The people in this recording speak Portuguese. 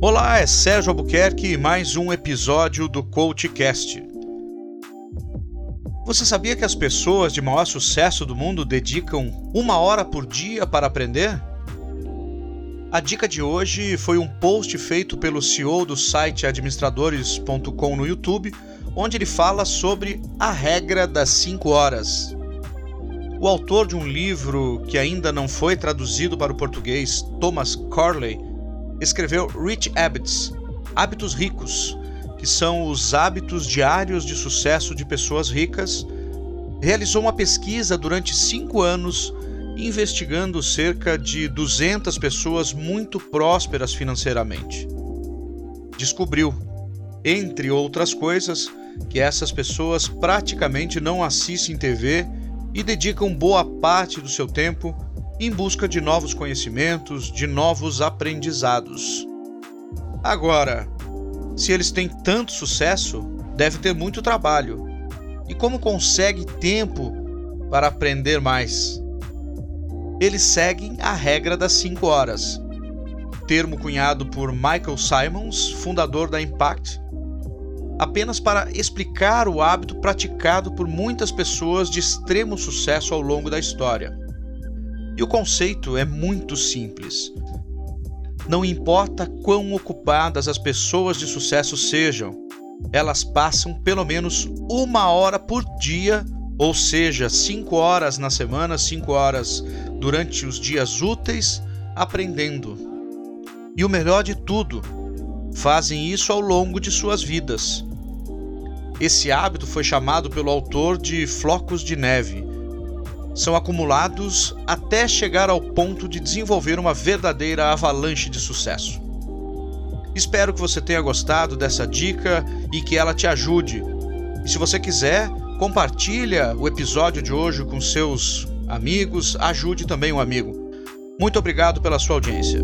Olá, é Sérgio Albuquerque e mais um episódio do CoachCast. Você sabia que as pessoas de maior sucesso do mundo dedicam uma hora por dia para aprender? A dica de hoje foi um post feito pelo CEO do site administradores.com no YouTube, onde ele fala sobre a regra das 5 horas. O autor de um livro que ainda não foi traduzido para o português, Thomas Corley, escreveu Rich Habits Hábitos Ricos, que são os hábitos diários de sucesso de pessoas ricas. Realizou uma pesquisa durante cinco anos investigando cerca de 200 pessoas muito prósperas financeiramente. Descobriu, entre outras coisas, que essas pessoas praticamente não assistem TV e dedicam boa parte do seu tempo em busca de novos conhecimentos, de novos aprendizados. Agora, se eles têm tanto sucesso, deve ter muito trabalho. E como consegue tempo para aprender mais? Eles seguem a regra das 5 horas, termo cunhado por Michael Simons, fundador da Impact, apenas para explicar o hábito praticado por muitas pessoas de extremo sucesso ao longo da história. E o conceito é muito simples. Não importa quão ocupadas as pessoas de sucesso sejam, elas passam pelo menos uma hora por dia, ou seja, cinco horas na semana, cinco horas durante os dias úteis, aprendendo. E o melhor de tudo, fazem isso ao longo de suas vidas. Esse hábito foi chamado pelo autor de flocos de neve são acumulados até chegar ao ponto de desenvolver uma verdadeira avalanche de sucesso. Espero que você tenha gostado dessa dica e que ela te ajude. E se você quiser, compartilha o episódio de hoje com seus amigos, ajude também um amigo. Muito obrigado pela sua audiência.